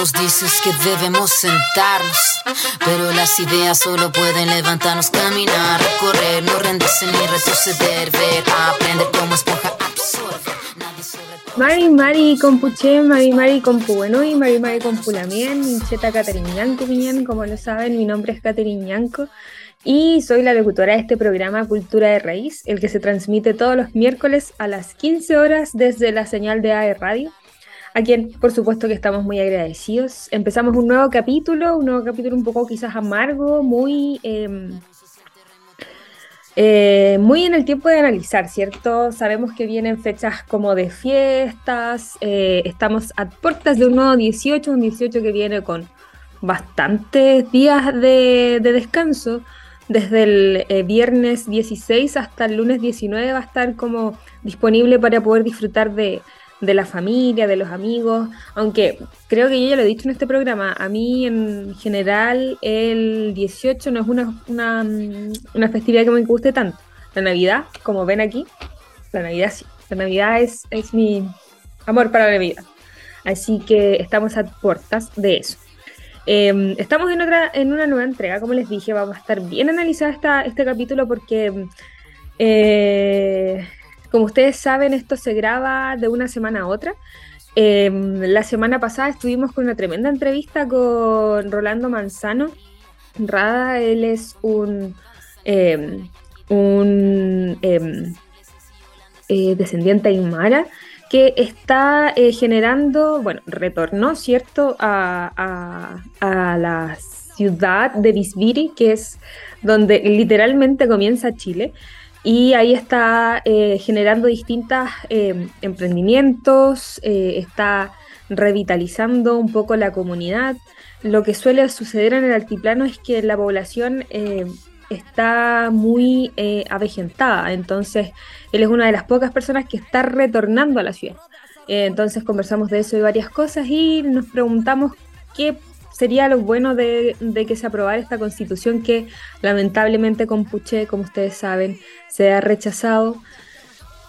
nos dices que debemos sentarnos, pero las ideas solo pueden levantarnos, caminar, recorrer, no rendirse ni retroceder, ver, aprender como esponja absorbe. Mari Mari Compuche, Mari Mari Compu y Mari Mari Compulamien, Mincheta Cateriñanco Piñán, como lo saben, mi nombre es Cateriñanco y soy la locutora de este programa Cultura de Raíz, el que se transmite todos los miércoles a las 15 horas desde la señal de AE Radio a quien por supuesto que estamos muy agradecidos. Empezamos un nuevo capítulo, un nuevo capítulo un poco quizás amargo, muy, em, eh, muy en el tiempo de analizar, ¿cierto? Sabemos que vienen fechas como de fiestas, eh, estamos a puertas de un nuevo 18, un 18 que viene con bastantes días de, descanso. Desde el eh, viernes 16 hasta el lunes 19 va a estar como disponible para poder disfrutar de, de la familia, de los amigos, aunque creo que yo ya lo he dicho en este programa, a mí en general el 18 no es una, una, festividad que me guste tanto. La Navidad, como ven aquí, la Navidad sí, la Navidad es, es mi amor para la Navidad. Así que estamos a puertas de eso. Em, estamos en, otra, en una nueva entrega, como les dije, vamos a estar bien analizada esta, este capítulo porque eh, como ustedes saben, esto se graba de una semana a otra. Em, la semana pasada estuvimos con una tremenda entrevista con Rolando Manzano. Rada, él es un, em, un em, eh, descendiente aymara que está eh, generando, bueno, retornó, ¿cierto?, a, a, la ciudad de Bisbiri, que es donde literalmente comienza Chile y ahí está eh, generando distintos eh, emprendimientos, eh, está revitalizando un poco la comunidad. Lo que suele suceder en el altiplano es que la población está muy avejentada, entonces él es una de las pocas personas que está retornando a la ciudad. entonces conversamos de eso y varias cosas y nos preguntamos qué sería lo bueno de, que se aprobara esta constitución que lamentablemente con Puché, como ustedes saben, se ha rechazado.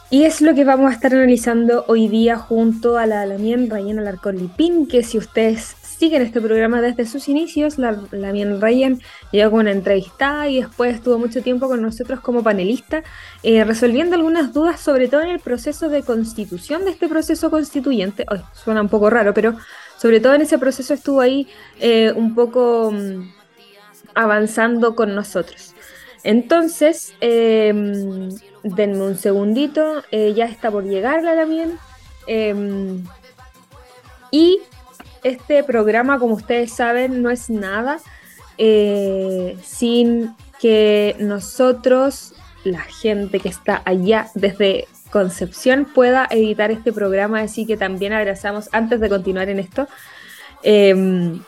Y es lo que vamos a estar analizando hoy día junto a la Lamien Rayen Alarcón Lipín, que si ustedes siguen este programa desde sus inicios, la Lamien Rayen llegó con una entrevistada y después estuvo mucho tiempo con nosotros como panelista, eh, resolviendo algunas dudas, sobre todo en el proceso de constitución de este proceso constituyente. Hoy suena un poco raro, pero sobre todo en ese proceso estuvo ahí eh, un poco mm, avanzando con nosotros. Entonces, em, denme un segundito, eh, ya está por llegar la también. Em, y este programa, como ustedes saben, no es nada eh, sin que nosotros, la gente que está allá desde Concepción pueda editar este programa, así que también abrazamos, antes de continuar en esto, em,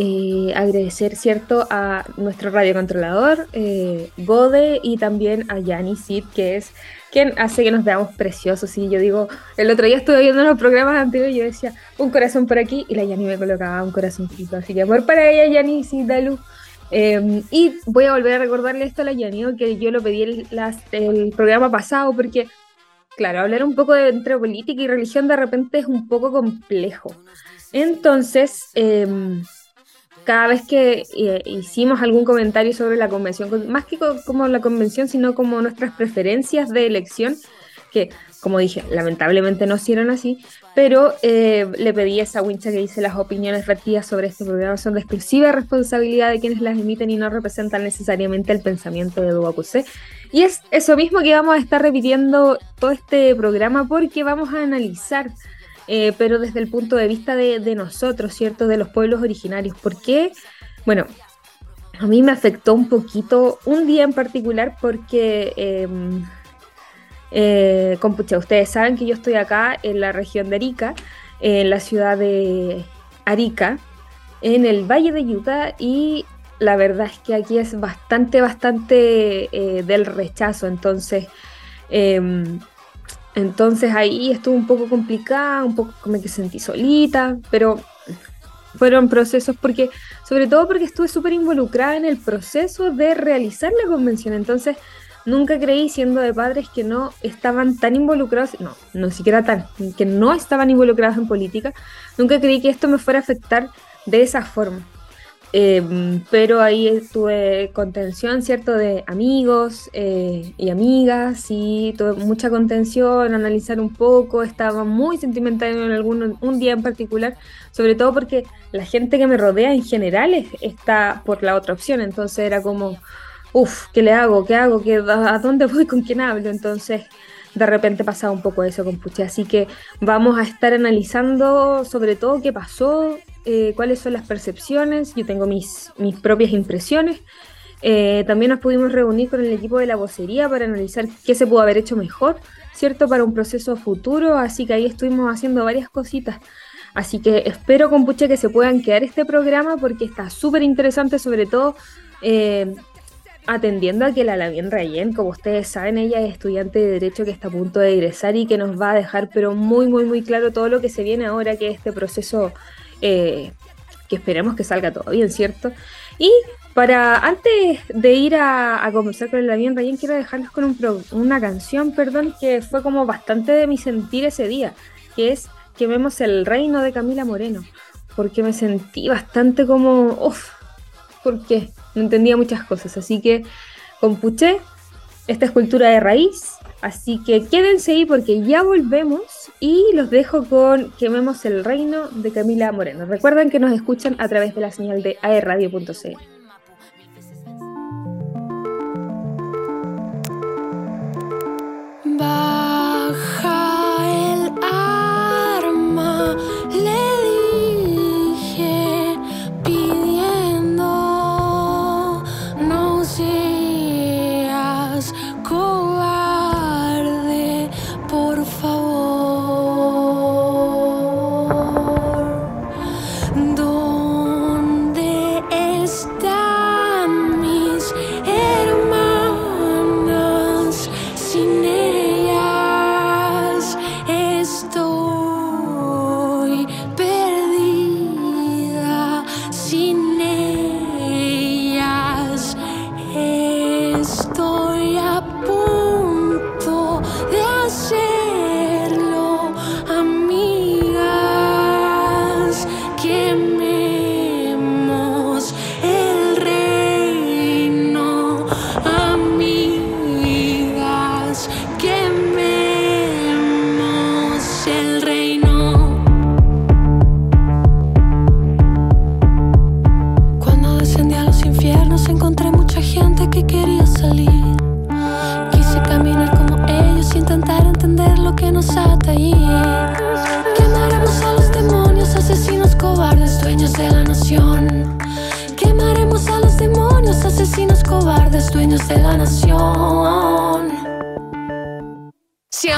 eh, agradecer, ¿cierto?, a nuestro radiocontrolador, eh, Gode, y también a Yanni Sid, que es quien hace que nos veamos preciosos. Y yo digo, el otro día estuve viendo los programas anteriores y yo decía, un corazón por aquí, y la Yanni me colocaba un corazoncito. Así que amor para ella, Yanni Sid, Dalu. Em, y voy a volver a recordarle esto a la Yanio, que yo lo pedí el, el, programa pasado, porque, claro, hablar un poco entre política y religión de repente es un poco complejo. Entonces, em, cada vez que eh, hicimos algún comentario sobre la convención, más que como la convención, sino como nuestras preferencias de elección, que como dije, lamentablemente no hicieron así, pero eh, le pedí a esa wincha que dice las opiniones vertidas sobre este programa son de exclusiva responsabilidad de quienes las emiten y no representan necesariamente el pensamiento de Duacusé. Y es eso mismo que vamos a estar repitiendo todo este programa porque vamos a analizar, eh, pero desde el punto de vista de, nosotros, ¿cierto? De los pueblos originarios. ¿Por qué? Bueno, a mí me afectó un poquito un día en particular porque... Em, eh, ustedes saben que yo estoy acá en la región de Arica, en la ciudad de Arica, en el Valle de Utah, y la verdad es que aquí es bastante, bastante eh, del rechazo, entonces... Em, entonces ahí estuvo un poco complicada, un poco como que sentí solita, pero fueron procesos porque, sobre todo porque estuve súper involucrada en el proceso de realizar la convención. Entonces, nunca creí siendo de padres que no estaban tan involucrados, no, no siquiera tan, que no estaban involucrados en política, nunca creí que esto me fuera a afectar de esa forma. Em, pero ahí tuve contención, ¿cierto? De amigos eh, y amigas, y tuve mucha contención, analizar un poco, estaba muy sentimental en algún un día en particular, sobre todo porque la gente que me rodea en general está por la otra opción, entonces era como, uff, ¿qué le hago? ¿Qué hago? ¿Qué, ¿A dónde voy? ¿Con quién hablo? Entonces de repente pasaba un poco eso con Puche. Así que vamos a estar analizando sobre todo qué pasó, eh, cuáles son las percepciones, yo tengo mis, mis propias impresiones. Eh, también nos pudimos reunir con el equipo de la vocería para analizar qué se pudo haber hecho mejor, ¿cierto? Para un proceso futuro, así que ahí estuvimos haciendo varias cositas. Así que espero, con Puche que se puedan quedar este programa porque está súper interesante, sobre todo eh, atendiendo a que la Lavien Rayen, como ustedes saben, ella es estudiante de Derecho que está a punto de egresar y que nos va a dejar, pero muy, muy, muy claro todo lo que se viene ahora, que este proceso eh, que esperemos que salga todo bien, ¿cierto? Y para antes de ir a, conversar con el Damián Rayen, quiero dejarlos con una canción, perdón, que fue como bastante de mi sentir ese día, que es Quememos el Reino de Camila Moreno, porque me sentí bastante como, uff, ¿por qué? No entendía muchas cosas, así que compuché esta escultura de raíz Así que quédense ahí porque ya volvemos y los dejo con Quememos el Reino de Camila Moreno. Recuerden que nos escuchan a través de la señal de aerradio.cl.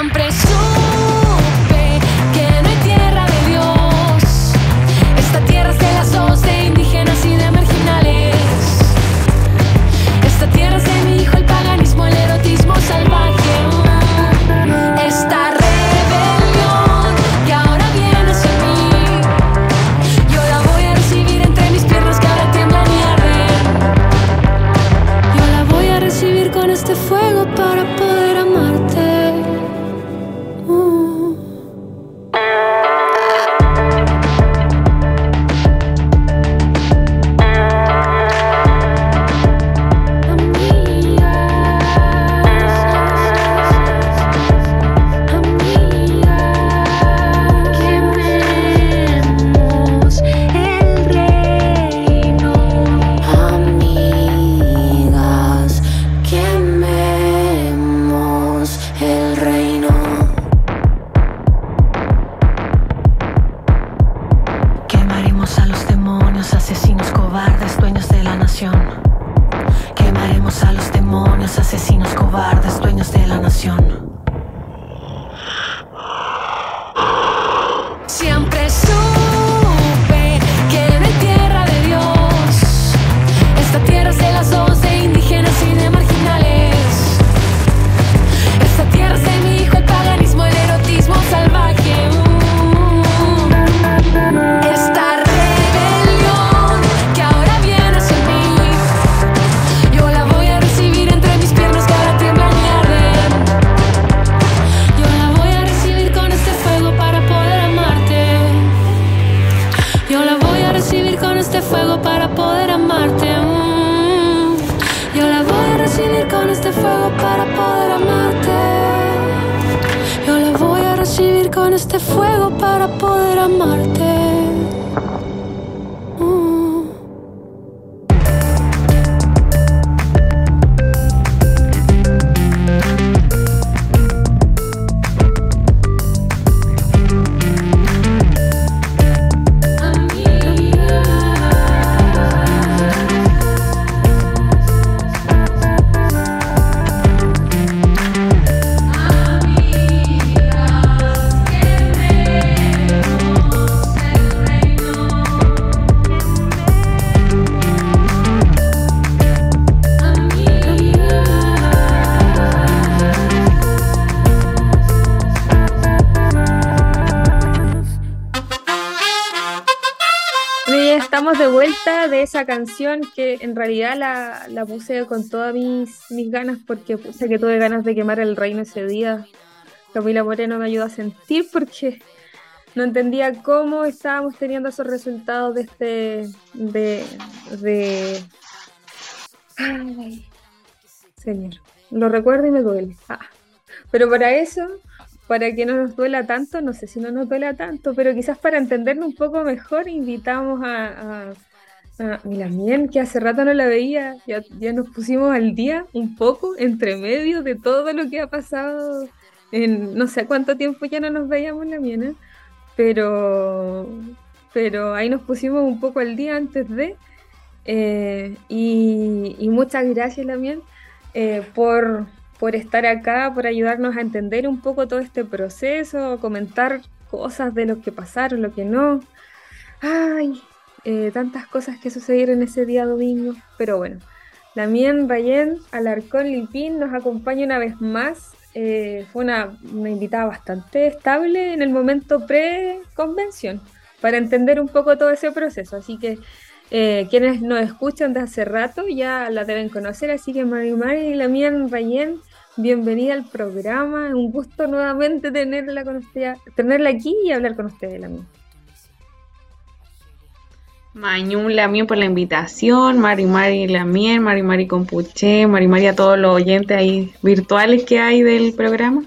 este fuego asesinos cobardes, dueños de la nación. Quemaremos a los demonios, asesinos cobardes, dueños de la nación. Esa canción que en realidad la, la puse con todas mis, mis ganas porque puse que tuve ganas de quemar el reino ese día. Camila Moreno me ayudó a sentir porque no entendía cómo estábamos teniendo esos resultados de este. de. de. Ay, señor. Lo recuerdo y me duele. Ah. Pero para eso para que no nos duela tanto, no sé si no nos duela tanto, pero quizás para entenderlo un poco mejor, invitamos a, Milamien, que hace rato no la veía, ya, ya nos pusimos al día un poco, entre medio de todo lo que ha pasado en no sé cuánto tiempo ya no nos veíamos la miena, pero, pero ahí nos pusimos un poco al día antes de, eh, y, muchas gracias Lamien eh, por, por estar acá, por ayudarnos a entender un poco todo este proceso, comentar cosas de lo que pasaron, lo que no. Ay, eh, tantas cosas que sucedieron ese día domingo. Pero bueno, Lamien Rayen Alarcón Lipín nos acompaña una vez más. Eh, fue una, una, invitada bastante estable en el momento pre-convención para entender un poco todo ese proceso. Así que eh, quienes nos escuchan de hace rato ya la deben conocer. Así que Mari Mari y Lamien Rayen bienvenida al programa. Un gusto nuevamente tenerla con usted, tenerla aquí y hablar con ustedes, Lamien. Mañún Lamien por la invitación, Mari Mari Lamien, Mari Mari Compuche, Mari Mari a todos los oyentes ahí virtuales que hay del programa.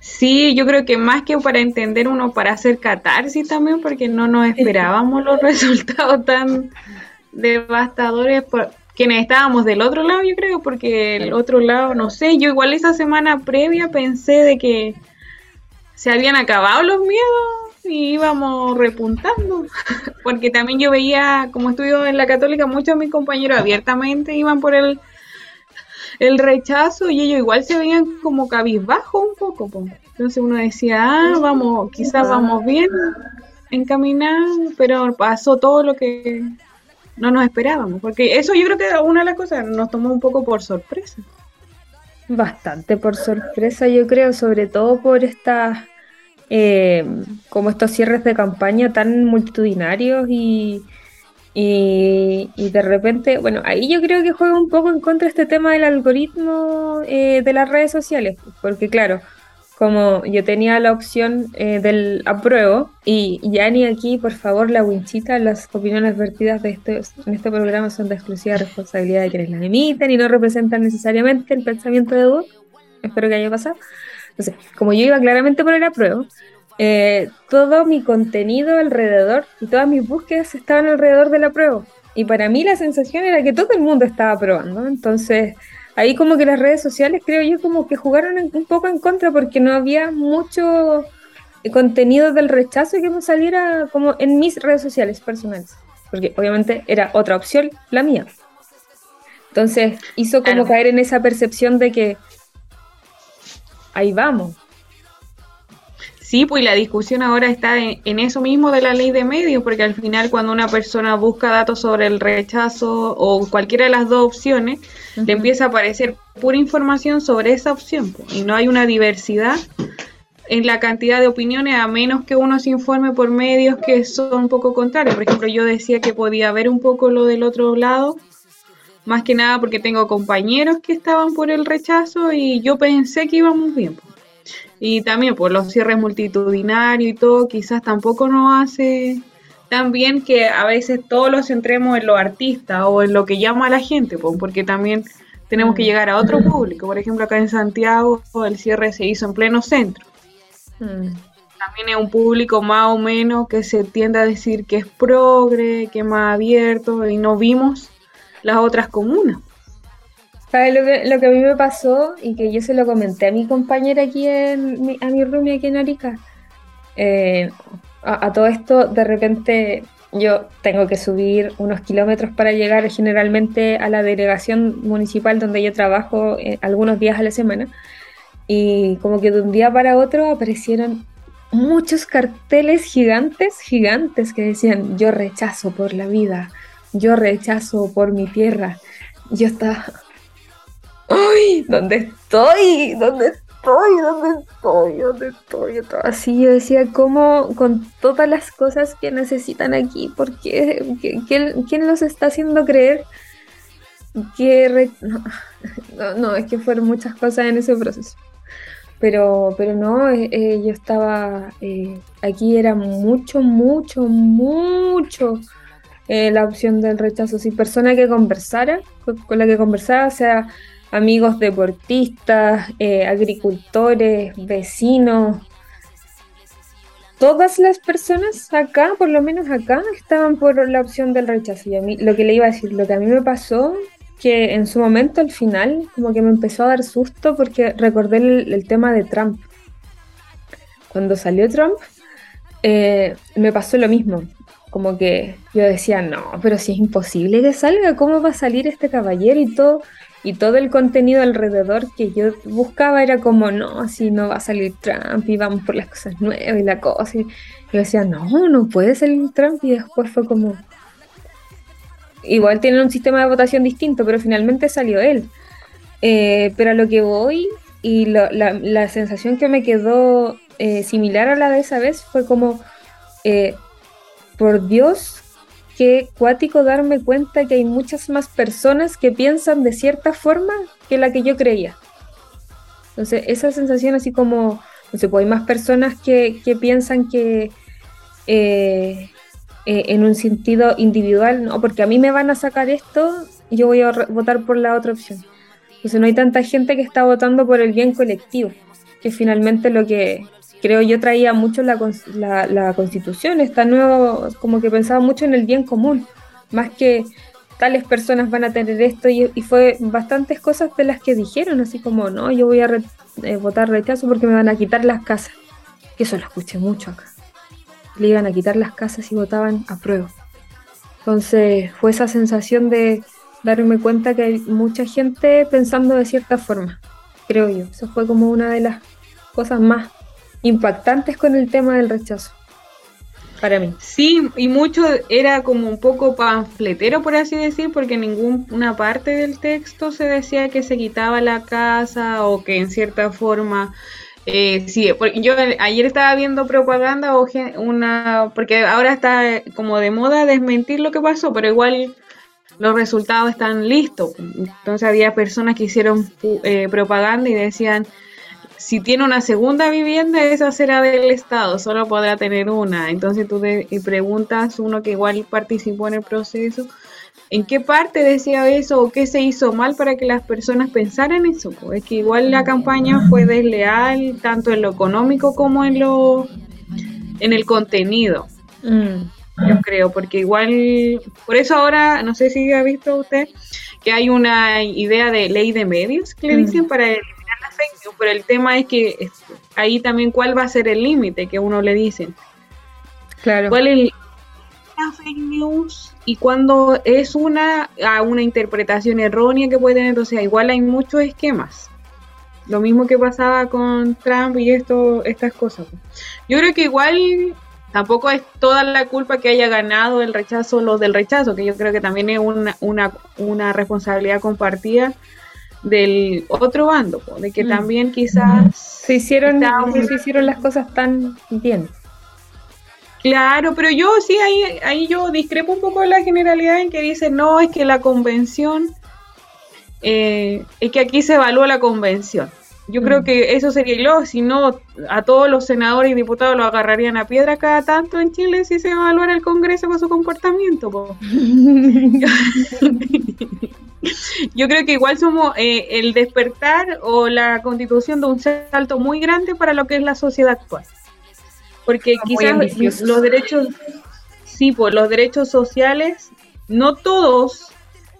Sí, yo creo que más que para entender uno, para hacer catarsis también, porque no nos esperábamos los resultados tan devastadores. Por, quienes estábamos del otro lado, yo creo, porque el otro lado, no sé, yo igual esa semana previa pensé de que se habían acabado los miedos y íbamos repuntando, porque también yo veía, como estudio en la católica, muchos de mis compañeros abiertamente iban por el, el rechazo y ellos igual se veían como cabizbajo un poco. Entonces uno decía, ah, vamos, quizás vamos bien encaminados, pero pasó todo lo que no nos esperábamos, porque eso yo creo que una de las cosas nos tomó un poco por sorpresa. Bastante por sorpresa, yo creo, sobre todo por estas, eh, como estos cierres de campaña tan multitudinarios y, y, de repente, bueno, ahí yo creo que juega un poco en contra este tema del algoritmo eh, de las redes sociales, porque claro, como yo tenía la opción eh, del apruebo, y ya ni aquí, por favor, la winchita, las opiniones vertidas de este, en este programa son de exclusiva responsabilidad de quienes las emiten y no representan necesariamente el pensamiento de Edu. Espero que haya pasado. Entonces, como yo iba claramente por el apruebo, eh, todo mi contenido alrededor y todas mis búsquedas estaban alrededor del apruebo. Y para mí la sensación era que todo el mundo estaba aprobando. Entonces, ahí como que las redes sociales creo yo como que jugaron un poco en contra porque no había mucho contenido del rechazo que me saliera como en mis redes sociales personales, porque obviamente era otra opción la mía. Entonces hizo como caer en esa percepción de que ahí vamos, Sí, pues la discusión ahora está en, eso mismo de la ley de medios, porque al final cuando una persona busca datos sobre el rechazo o cualquiera de las dos opciones, le empieza a aparecer pura información sobre esa opción pues, y no hay una diversidad en la cantidad de opiniones a menos que uno se informe por medios que son un poco contrarios. Por ejemplo, yo decía que podía ver un poco lo del otro lado, más que nada porque tengo compañeros que estaban por el rechazo y yo pensé que íbamos bien. Y también por los cierres multitudinarios y todo, quizás tampoco nos hace tan bien que a veces todos los centremos en los artistas o en lo que llama a la gente, porque también tenemos que mm. llegar a otro público. Por ejemplo, acá en Santiago el cierre se hizo en pleno centro. Mm. también es un público más o menos que se tiende a decir que es progre, que es más abierto, y no vimos las otras comunas. ¿Sabes lo que, lo que a mí me pasó y que yo se lo comenté a mi compañera aquí, en, a mi roomie aquí en Arica? Eh, a, todo esto, de repente yo tengo que subir unos kilómetros para llegar generalmente a la delegación municipal donde yo trabajo eh, algunos días a la semana. Y como que de un día para otro aparecieron muchos carteles gigantes, gigantes que decían yo rechazo por la vida, yo rechazo por mi tierra. Yo estaba, ¡ay! ¿Dónde estoy? ¿Dónde estoy? ¿Dónde estoy? ¿Dónde estoy? así yo decía, ¿cómo con todas las cosas que necesitan aquí? ¿Por qué? ¿Quién, los está haciendo creer que... No, no, es que fueron muchas cosas en ese proceso. Pero, pero no, eh, eh, yo estaba, eh, aquí era mucho, mucho, mucho la opción del rechazo. Si persona que conversara, con, la que conversara, sea amigos deportistas, agricultores, vecinos, todas las personas acá, por lo menos acá, estaban por la opción del rechazo. Y a mí, lo que le iba a decir, lo que a mí me pasó que en su momento, al final, como que me empezó a dar susto porque recordé el, tema de Trump. Cuando salió Trump, eh, me pasó lo mismo. Como que yo decía, no, pero si es imposible que salga, ¿cómo va a salir este caballero y todo? Y todo el contenido alrededor que yo buscaba era como, no, así no va a salir Trump y vamos por las cosas nuevas y la cosa. Y yo decía, no, no puede salir Trump. Y después fue como, igual tienen un sistema de votación distinto, pero finalmente salió él. Eh, pero a lo que voy y la, sensación que me quedó eh, similar a la de esa vez fue como, eh, por Dios, qué cuático darme cuenta que hay muchas más personas que piensan de cierta forma que la que yo creía. Entonces, esa sensación así como, no sé, pues hay más personas que, que piensan que eh, en un sentido individual, no, porque a mí me van a sacar esto, yo voy a votar por la otra opción. Entonces no hay tanta gente que está votando por el bien colectivo, que finalmente lo que creo yo traía mucho la, la, constitución, está nuevo, como que pensaba mucho en el bien común, más que tales personas van a tener esto y, fue bastantes cosas de las que dijeron, así como, no, yo voy a eh, votar rechazo porque me van a quitar las casas, que eso lo escuché mucho acá le iban a quitar las casas y votaban a prueba. Entonces fue esa sensación de darme cuenta que hay mucha gente pensando de cierta forma, creo yo. Eso fue como una de las cosas más impactantes con el tema del rechazo. Para mí. Sí, y mucho era como un poco panfletero, por así decir, porque ninguna parte del texto se decía que se quitaba la casa o que en cierta forma eh, sí, yo ayer estaba viendo propaganda o una, porque ahora está como de moda desmentir lo que pasó, pero igual los resultados están listos. Entonces había personas que hicieron eh, propaganda y decían, si tiene una segunda vivienda, esa será del Estado, solo podrá tener una. Entonces tú te, preguntas, uno que igual participó en el proceso, ¿En qué parte decía eso o qué se hizo mal para que las personas pensaran eso? Es que igual la campaña fue desleal tanto en lo económico como en lo en el contenido. Mm. Yo creo, porque igual, por eso ahora, no sé si ha visto usted, que hay una idea de ley de medios que le mm. dicen para eliminar pero el tema es que ahí también cuál va a ser el límite que uno le dicen. Claro. ¿Cuál es la fake news y cuando es una a una interpretación errónea que puede tener, o sea, igual hay muchos esquemas. Lo mismo que pasaba con Trump y esto, estas cosas. Yo creo que igual tampoco es toda la culpa que haya ganado el rechazo, los del rechazo, que yo creo que también es una, una, una responsabilidad compartida del otro bando, de que mm. también quizás se hicieron, se hicieron las cosas tan bien. Claro, pero yo sí, ahí, ahí yo discrepo un poco de la generalidad en que dice, no, es que la convención, eh, es que aquí se evalúa la convención. Yo creo mm. que eso sería lo, si no, a todos los senadores y diputados lo agarrarían a piedra cada tanto en Chile si se evaluara el Congreso con su comportamiento. Yo creo que igual somos eh, el despertar o la constitución de un salto muy grande para lo que es la sociedad actual. porque quizás los derechos, sí, pues los derechos sociales, no todos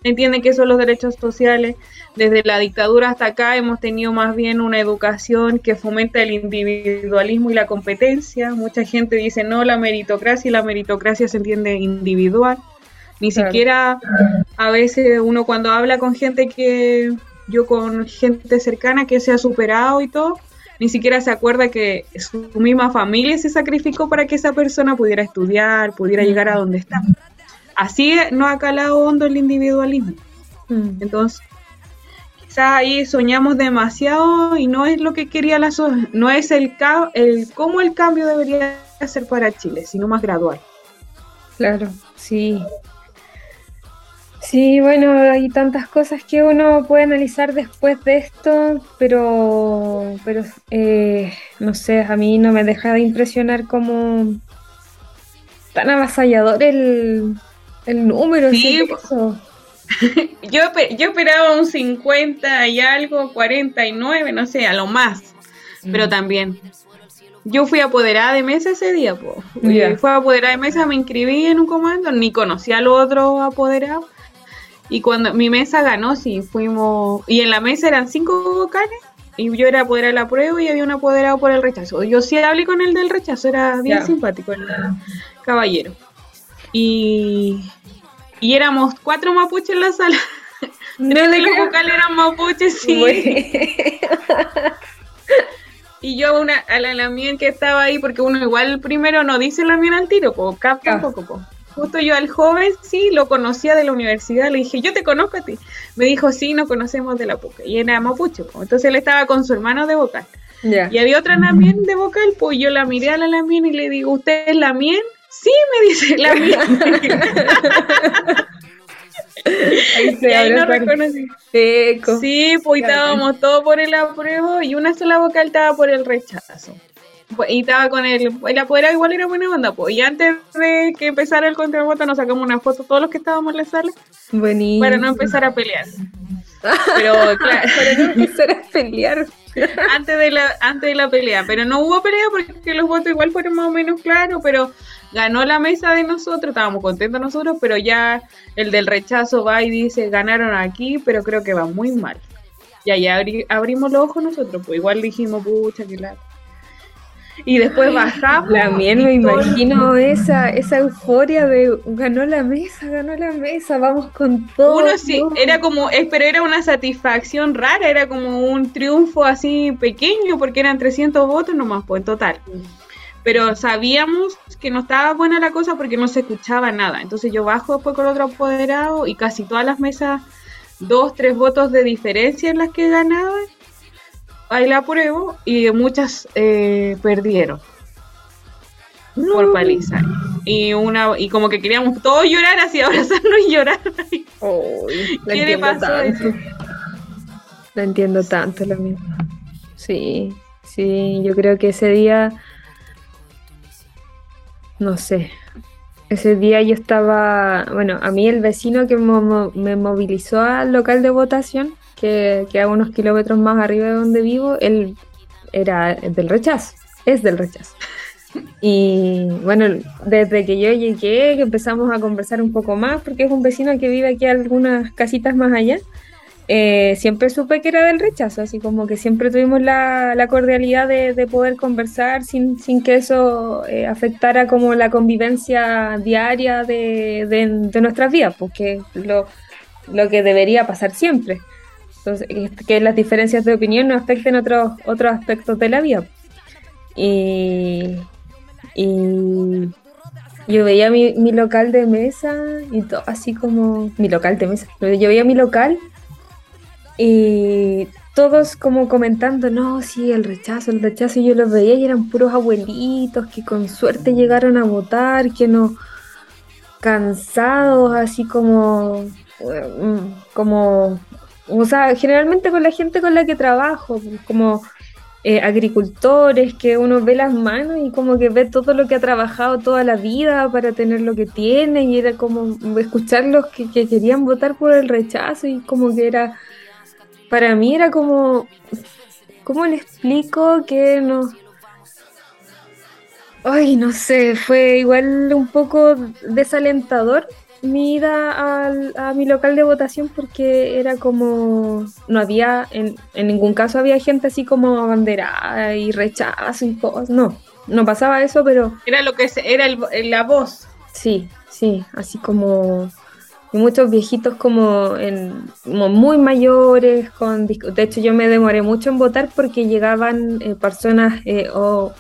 entienden que son los derechos sociales. Desde la dictadura hasta acá hemos tenido más bien una educación que fomenta el individualismo y la competencia. Mucha gente dice no, la meritocracia y la meritocracia se entiende individual. Ni siquiera a veces uno cuando habla con gente que yo con gente cercana que se ha superado y todo, ni siquiera se acuerda que su misma familia se sacrificó para que esa persona pudiera estudiar, pudiera llegar a donde está. Así no ha calado hondo el individualismo. Mm. Entonces, quizás ahí soñamos demasiado y no es lo que quería la no es el, el cómo el cambio debería ser para Chile, sino más gradual. Claro, sí. Sí, bueno, hay tantas cosas que uno puede analizar después de esto, pero, pero eh, no sé, a mí no me deja de impresionar como tan avasallador el, el número. Sí, yo, yo esperaba un 50 y algo, 49, no sé, a lo más, pero mm. también. Yo fui apoderada de mesa ese día, pues. Fui apoderada de mesa, me inscribí en un comando, ni conocía a los otros apoderados y cuando mi mesa ganó, sí, fuimos. Y en la mesa eran cinco vocales. Y yo era apoderado de la prueba y había un apoderado por el rechazo. Yo sí hablé con el del rechazo, era bien simpático el caballero. Y, y éramos cuatro mapuches en la sala. Tres de los vocales eran mapuches, sí. y yo una, a la, la que estaba ahí, porque uno igual primero no dice la mía al tiro, pues capta un poco, Justo yo al joven, sí, lo conocía de la universidad, le dije, yo te conozco a ti. Me dijo, sí, nos conocemos de la poca. Y era mapuche, pues. entonces él estaba con su hermano de vocal. Y había otra Lamien de vocal, pues yo la miré a la Lamien y le digo, ¿usted es Lamien? Sí, me dice Lamien. ahí se y ahí nos reconocí. Sí, pues estábamos todos por el apruebo y una sola vocal estaba por el rechazo. Pues, y estaba con él, el apoderado igual era buena onda, pues. Y antes de que empezara el contravoto nos sacamos una foto todos los que estábamos en la sala. Buenísimo. Para no empezar a pelear. Pero claro, para no empezar a pelear. antes de la antes de la pelea, pero no hubo pelea porque los votos igual fueron más o menos claros, pero ganó la mesa de nosotros, estábamos contentos nosotros, pero ya el del rechazo va y dice, ganaron aquí, pero creo que va muy mal. Y ahí abrimos los ojos nosotros, pues igual dijimos, pucha, que la y después bajamos. También me imagino esa, esa euforia de ganó la mesa, ganó la mesa, vamos con todo. Uno sí, era como, pero era una satisfacción rara, era como un triunfo así pequeño, porque eran 300 votos nomás, pues en total. Pero sabíamos que no estaba buena la cosa porque no se escuchaba nada. Entonces yo bajo después con otro apoderado y casi todas las mesas, dos, tres votos de diferencia en las que ganaban ahí la apruebo y muchas eh, perdieron por paliza. Y una y como que queríamos todos llorar así, abrazarnos y llorar. ¿Qué le pasó. Lo entiendo tanto lo mismo. Sí, sí, yo creo que ese día no sé. Ese día yo estaba, bueno, a mí el vecino que me movilizó al local de votación que, a unos kilómetros más arriba de donde vivo, él era del rechazo, es del rechazo. Y bueno, desde que yo llegué, que empezamos a conversar un poco más, porque es un vecino que vive aquí algunas casitas más allá, eh, siempre supe que era del rechazo, así como que siempre tuvimos la, cordialidad de, poder conversar sin, que eso eh, afectara como la convivencia diaria de, de, nuestras vidas, porque lo, lo que debería pasar siempre. Entonces, que las diferencias de opinión no afecten otros, otros aspectos de la vida. Y, yo veía mi, local de mesa y todo así como mi local de mesa. Yo veía mi local y todos como comentando, no, sí, el rechazo, el rechazo. Y yo los veía y eran puros abuelitos que con suerte llegaron a votar, que no cansados, así como, mm, como o sea, generalmente con la gente con la que trabajo, como eh, agricultores, que uno ve las manos y como que ve todo lo que ha trabajado toda la vida para tener lo que tiene y era como escucharlos que, que querían votar por el rechazo y como que era, para mí era como, ¿cómo le explico que no? Ay, no sé, fue igual un poco desalentador mi ida a mi local de votación porque era como, no había, en, ningún caso había gente así como abanderada y rechazo y cosas, no, no pasaba eso, pero... Era lo que era la voz. Sí, sí, así como muchos viejitos como, en, muy mayores, con de hecho yo me demoré mucho en votar porque llegaban eh, personas eh, o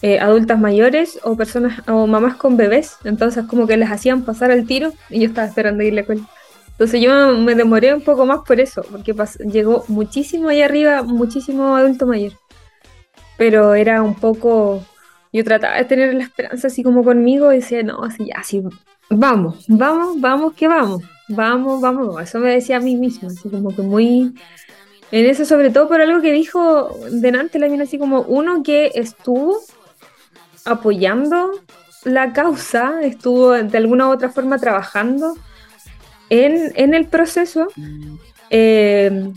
eh, adultas mayores o personas o mamás con bebés, entonces como que les hacían pasar el tiro y yo estaba esperando irle con Entonces yo me demoré un poco más por eso, porque llegó muchísimo ahí arriba, muchísimo adulto mayor. Pero era un poco, yo trataba de tener la esperanza así como conmigo y decía, no, así así vamos, vamos, vamos, que vamos, vamos, vamos, eso me decía a mí misma, así como que muy, en eso sobre todo por algo que dijo delante la mina, así como uno que estuvo apoyando la causa, estuvo de alguna u otra forma trabajando en, el proceso. Eh,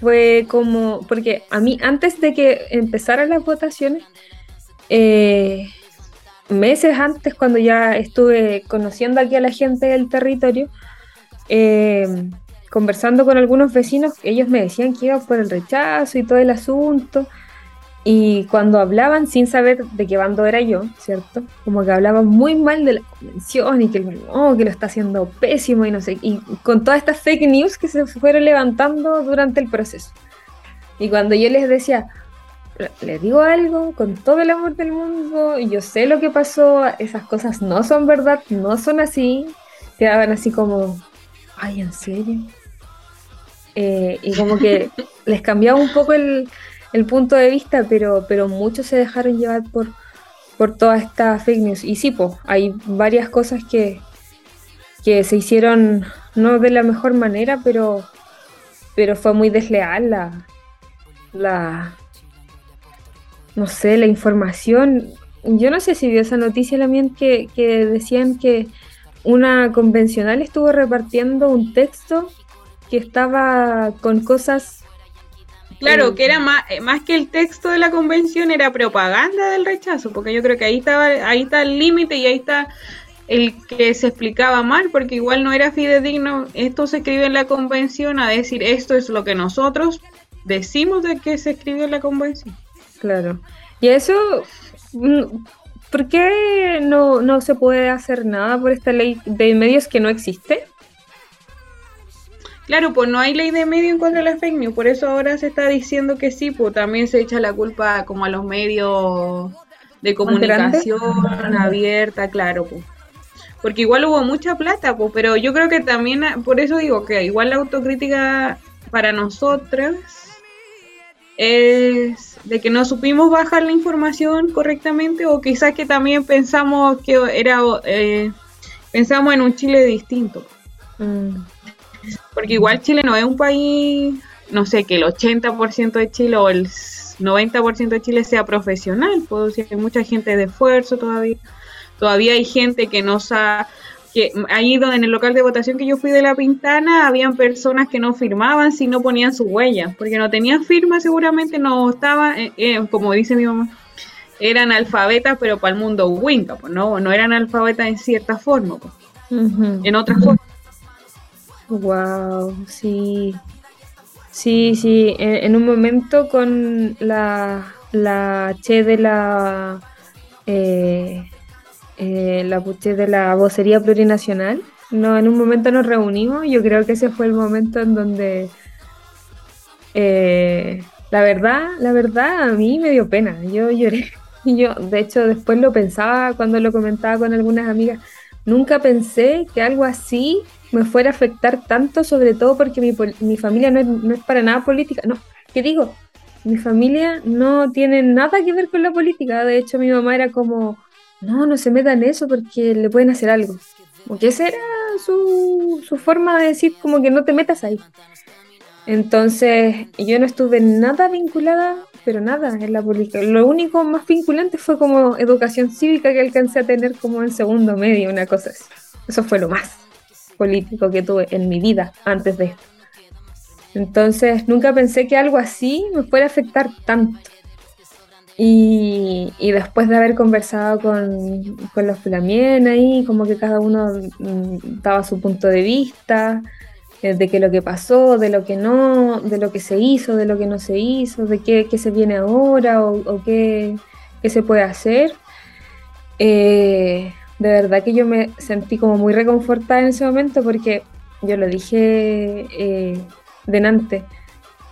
fue como, porque a mí antes de que empezaran las votaciones, eh, meses antes, cuando ya estuve conociendo aquí a la gente del territorio, eh, conversando con algunos vecinos, ellos me decían que iba por el rechazo y todo el asunto. Y cuando hablaban sin saber de qué bando era yo, ¿cierto? Como que hablaban muy mal de la convención y que, que lo está haciendo pésimo y no sé, y con todas estas fake news que se fueron levantando durante el proceso. Y cuando yo les decía, le digo algo con todo el amor del mundo, y yo sé lo que pasó, esas cosas no son verdad, no son así, quedaban así como, ay, ¿en serio? Eh, y como que les cambiaba un poco el, punto de vista, pero, pero muchos se dejaron llevar por, por toda esta fake news. Y sí, pues, hay varias cosas que, que se hicieron no de la mejor manera, pero, pero fue muy desleal la, la, no sé, la información. Yo no sé si vio esa noticia también que, que decían que una convencional estuvo repartiendo un texto que estaba con cosas Claro, que era más, eh, más que el texto de la convención, era propaganda del rechazo, porque yo creo que ahí estaba, ahí está el límite y ahí está el que se explicaba mal, porque igual no era fidedigno, esto se escribe en la convención a decir esto es lo que nosotros decimos de que se escribió en la convención. Claro. Y eso, mm, ¿por qué no, se puede hacer nada por esta ley de medios que no existe? Claro, pues no hay ley de medio en contra de la fake news, por eso ahora se está diciendo que sí, pues también se echa la culpa como a los medios de comunicación abierta, claro, pues. Porque igual hubo mucha plata, pues, pero yo creo que también, por eso digo que igual la autocrítica para nosotras es de que no supimos bajar la información correctamente o quizás que también pensamos que era eh, pensamos en un Chile distinto. Mm. Porque igual Chile no es un país, no sé, que el 80% de Chile o el 90% de Chile sea profesional, puedo decir, hay mucha gente de esfuerzo todavía. Todavía hay gente que no sabe que ahí donde en el local de votación que yo fui de La Pintana, habían personas que no firmaban si no ponían su huella, porque no tenían firma seguramente, no estaban, eh, eh, como dice mi mamá, eran alfabetas, pero para el mundo Winca, pues no, no eran alfabetas en cierta forma, pues, en otra forma. Wow, sí. Sí, sí, en, un momento con la, la Che de la... Eh, eh, la de la vocería plurinacional. No, en un momento nos reunimos, yo creo que ese fue el momento en donde eh, la verdad, la verdad a mí me dio pena, yo lloré. Yo, de hecho, después lo pensaba cuando lo comentaba con algunas amigas. Nunca pensé que algo así me fuera a afectar tanto, sobre todo porque mi, mi familia no es, no es, para nada política. No, ¿qué digo? Mi familia no tiene nada que ver con la política. De hecho, mi mamá era como, no, no se meta en eso porque le pueden hacer algo. Porque esa era su, su forma de decir como que no te metas ahí. Entonces, yo no estuve nada vinculada, pero nada en la política. Lo único más vinculante fue como educación cívica que alcancé a tener como en segundo medio, una cosa así. Eso fue lo más político que tuve en mi vida antes de esto. Entonces, nunca pensé que algo así me fuera a afectar tanto. Y, después de haber conversado con, los Flamien ahí, como que cada uno mm, daba su punto de vista, eh, de qué lo que pasó, de lo que no, de lo que se hizo, de lo que no se hizo, de qué, se viene ahora o, qué, se puede hacer. Eh, de verdad que yo me sentí como muy reconfortada en ese momento porque yo lo dije eh, delante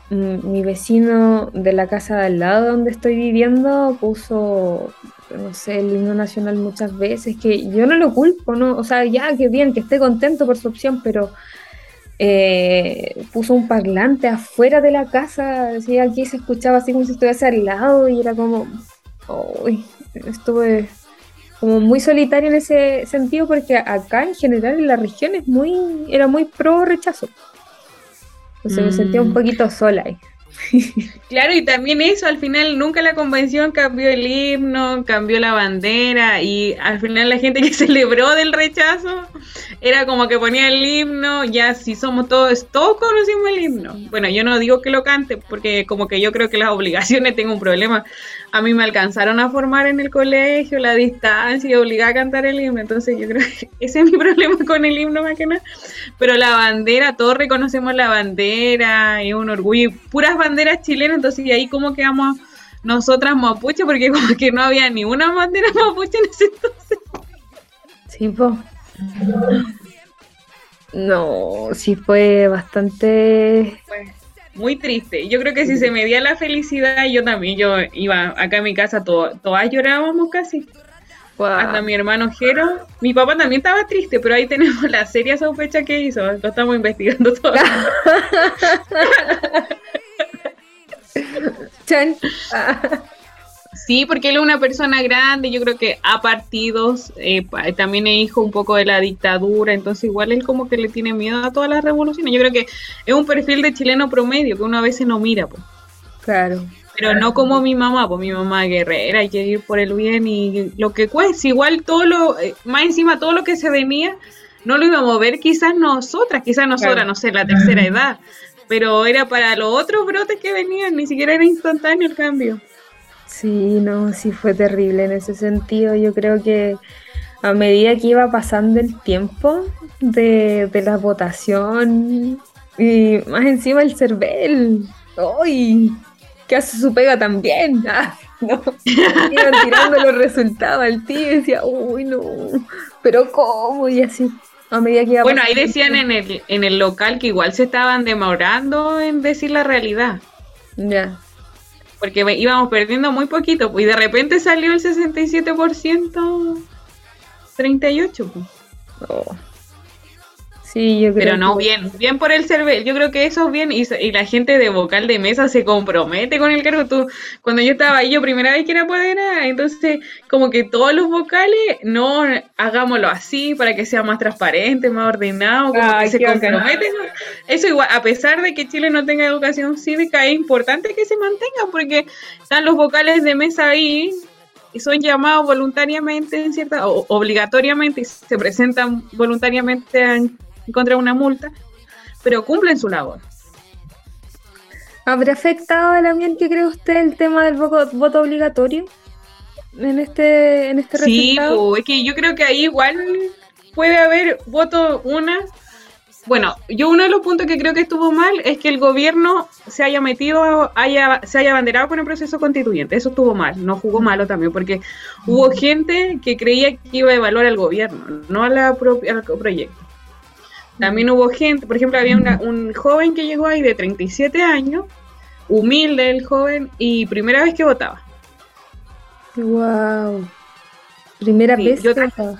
mi vecino de la casa de al lado donde estoy viviendo puso, no sé, el himno nacional muchas veces, que yo no lo culpo, ¿no? O sea, ya, que bien, que esté contento por su opción, pero eh, puso un parlante afuera de la casa, aquí se escuchaba así como si estuviese al lado y era como, uy, estuve como muy solitario en ese sentido porque acá en general en la región es muy, era muy pro rechazo. Entonces me sentía un mm. poquito sola ahí. Claro, y también eso, al final nunca la convención cambió el himno, cambió la bandera y al final la gente que celebró del rechazo era como que ponía el himno, ya si somos todos, todos conocimos el himno. Bueno, yo no digo que lo cante porque como que yo creo que las obligaciones tengo un problema. A mí me alcanzaron a formar en el colegio, la distancia y obligar a cantar el himno, entonces yo creo que ese es mi problema con el himno más que nada. Pero la bandera, todos reconocemos la bandera, es un orgullo, y puras banderas chilenas, entonces y ahí como quedamos nosotras mapuche, porque como que no había ni una bandera mapuche en ese entonces. Sí, pues. No, sí fue bastante... muy triste. Yo creo que si se me dio la felicidad, yo también, yo iba acá en mi casa, todas llorábamos casi. Hasta mi hermano Jero. Mi papá también estaba triste, pero ahí tenemos la seria sospecha que hizo. Lo estamos investigando todo. Sí, porque él es una persona grande, yo creo que ha partidos, eh, también es hijo un poco de la dictadura, entonces igual él como que le tiene miedo a todas las revoluciones. Yo creo que es un perfil de chileno promedio que uno a veces no mira, pues. Claro. Pero no como mi mamá, pues mi mamá guerrera, hay que ir por el bien y lo que cueste, igual todo lo, eh, más encima todo lo que se venía, no lo íbamos a ver quizás nosotras, quizás nosotras, no sé, la tercera edad, pero era para los otros brotes que venían, ni siquiera era instantáneo el cambio. Sí, no, sí fue terrible en ese sentido. Yo creo que a medida que iba pasando el tiempo de, la votación y más encima el CERVEL, ¡ay! que hace su pega también. Ah, no. Iban tirando los resultados al tío y decía, uy, no, pero ¿cómo? Y así. A medida que iba bueno, ahí decían en el, en el local que igual se estaban demorando en decir la realidad. Ya porque íbamos perdiendo muy poquito, pues, y de repente salió el 67%, 38%. Pues. Oh. Sí, yo creo Pero no, bien, bien por el CERVEL. Yo creo que eso es bien. Y, la gente de vocal de mesa se compromete con el cargo. Tú, cuando yo estaba ahí, yo primera vez que era poder, entonces, como que todos los vocales, no hagámoslo así para que sea más transparente, más ordenado, como que se comprometen. Eso igual, a pesar de que Chile no tenga educación cívica, es importante que se mantenga porque están los vocales de mesa ahí y son llamados voluntariamente en cierta o obligatoriamente y se presentan voluntariamente en contra una multa, pero cumplen su labor. ¿Habrá afectado el ambiente, cree usted, el tema del voto, obligatorio en este, en este Sí, es que yo creo que ahí igual puede haber voto una. Bueno, yo uno de los puntos que creo que estuvo mal es que el gobierno se haya metido, haya, se haya abanderado con el proceso constituyente. Eso estuvo mal, no jugó malo también, porque hubo gente que creía que iba a evaluar al gobierno, no a la propia, al proyecto. También hubo gente, por ejemplo, había un joven que llegó ahí de 37 años, humilde el joven, y primera vez que votaba. Wow. Primera vez que votaba.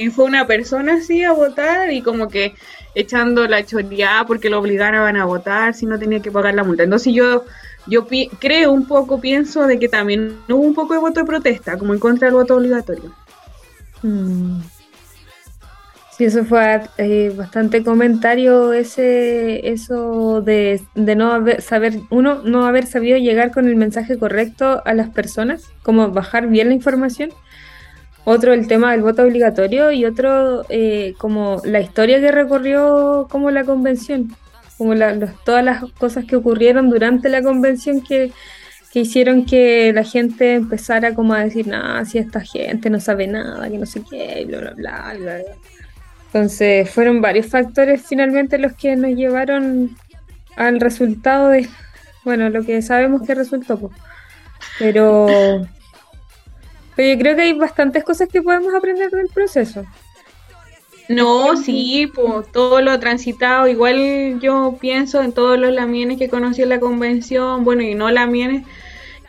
Y fue una persona así a votar y como que echando la choreada porque lo obligaban a votar si no tenía que pagar la multa. Entonces yo yo creo un poco, pienso de que también hubo un poco de voto de protesta, como en contra del voto obligatorio. Mm. Sí, eso fue eh, bastante comentario ese, eso de, no haber, saber, uno, no haber sabido llegar con el mensaje correcto a las personas, como bajar bien la información. Otro, el tema del voto obligatorio y otro, eh, como la historia que recorrió como la convención, como todas las cosas que ocurrieron durante la convención que, que hicieron que la gente empezara como a decir, nada, si esta gente no sabe nada, que no sé qué, bla, bla, bla, bla. Entonces fueron varios factores finalmente los que nos llevaron al resultado de, bueno, lo que sabemos que resultó. Pero, pero yo creo que hay bastantes cosas que podemos aprender del proceso. No, sí, pues todo lo transitado, igual yo pienso en todos los lamienes que conocí en la convención, bueno, y no lamienes,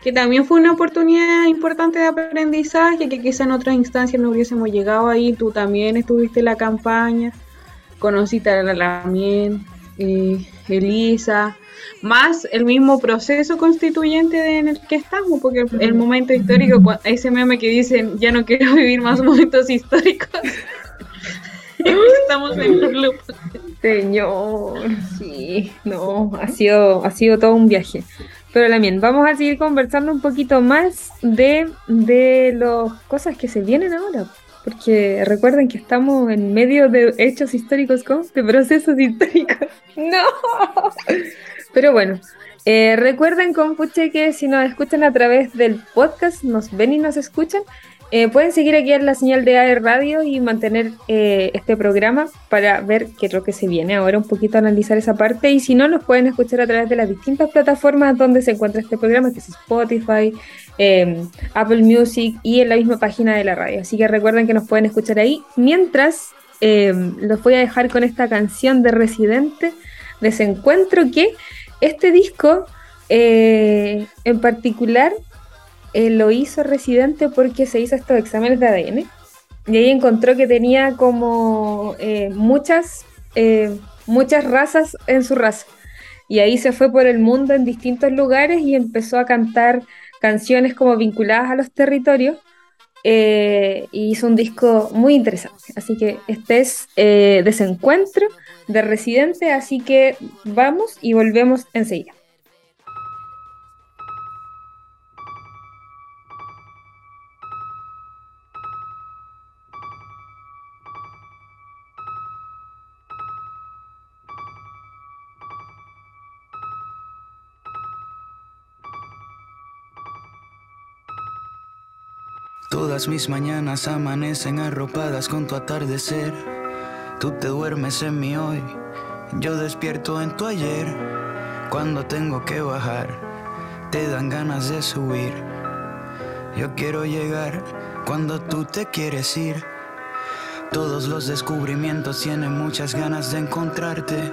que también fue una oportunidad importante de aprendizaje, que quizá en otras instancias no hubiésemos llegado ahí, tú también estuviste en la campaña, conociste a la lamien, eh, Elisa, más el mismo proceso constituyente en el que estamos, porque el, momento histórico, ese meme que dicen, ya no quiero vivir más momentos históricos. Estamos en un loop. Señor, sí, no, ha sido, ha sido todo un viaje. Pero también vamos a seguir conversando un poquito más de, de las cosas que se vienen ahora. Porque recuerden que estamos en medio de hechos históricos, de procesos históricos. ¡No! Pero bueno, eh, recuerden, Compuche, que si nos escuchan a través del podcast, nos ven y nos escuchan, eh, pueden seguir aquí en la señal de AE Radio y mantener eh, este programa para ver qué es lo que se viene ahora, un poquito analizar esa parte. Y si no, nos pueden escuchar a través de las distintas plataformas donde se encuentra este programa, que es Spotify, em, Apple Music y en la misma página de la radio. Así que recuerden que nos pueden escuchar ahí. Mientras, em, los voy a dejar con esta canción de Residente, Desencuentro, que este disco eh, en particular eh, lo hizo residente porque se hizo estos exámenes de ADN y ahí encontró que tenía como eh, muchas, eh, muchas razas en su raza. Y ahí se fue por el mundo en distintos lugares y empezó a cantar canciones como vinculadas a los territorios. y hizo un disco muy interesante. Así que este es Desencuentro de Residente. Así que vamos y volvemos enseguida. Todas mis mañanas amanecen arropadas con tu atardecer. Tú te duermes en mi hoy, yo despierto en tu ayer. Cuando tengo que bajar, te dan ganas de subir. Yo quiero llegar cuando tú te quieres ir. Todos los descubrimientos tienen muchas ganas de encontrarte.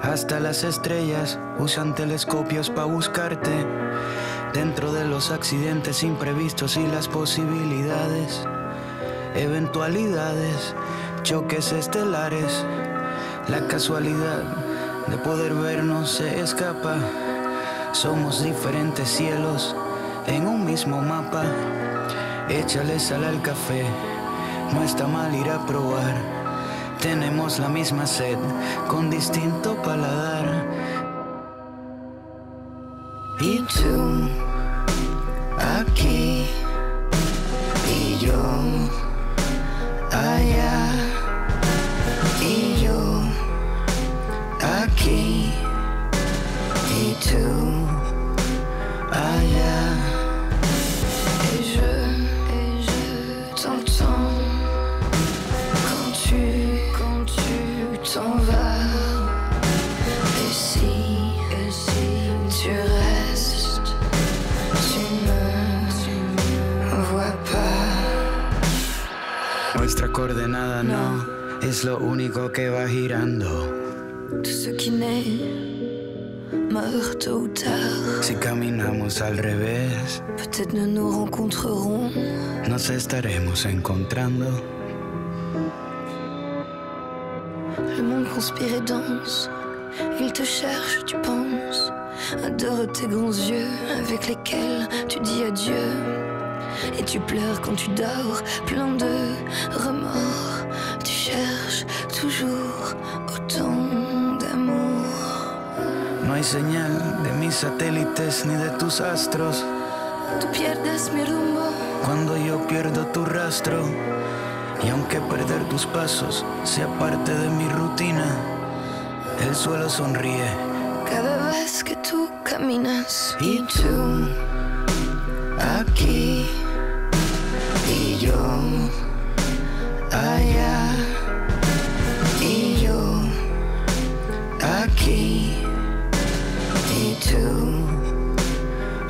Hasta las estrellas usan telescopios para buscarte. Dentro de los accidentes imprevistos y las posibilidades, eventualidades, choques estelares, la casualidad de poder vernos se escapa. Somos diferentes cielos en un mismo mapa. Échale sal al café, no está mal ir a probar. Tenemos la misma sed con distinto paladar. Tú aquí. Y yo coordenada no es lo único que va girando. Tout ce qui naît meurt tôt ou tard. Si caminamos al revés, Peut-être nous nous rencontrerons. nos estaremos encontrando. Le monde conspire et danse. Il te cherche, tu penses. Adore tes grands yeux avec lesquels tu dis adieu. Et tu pleures quand tu dors, plein de remords. Tu cherches toujours autant d'amour. No hay señal de mis satélites ni de tus astros. Tú pierdes mi rumbo. Cuando yo pierdo tu rastro, y aunque perder tus pasos sea parte de mi rutina, el suelo sonríe. Cada vez que tu caminas y tú y yo, aquí, y tú,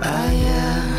allá.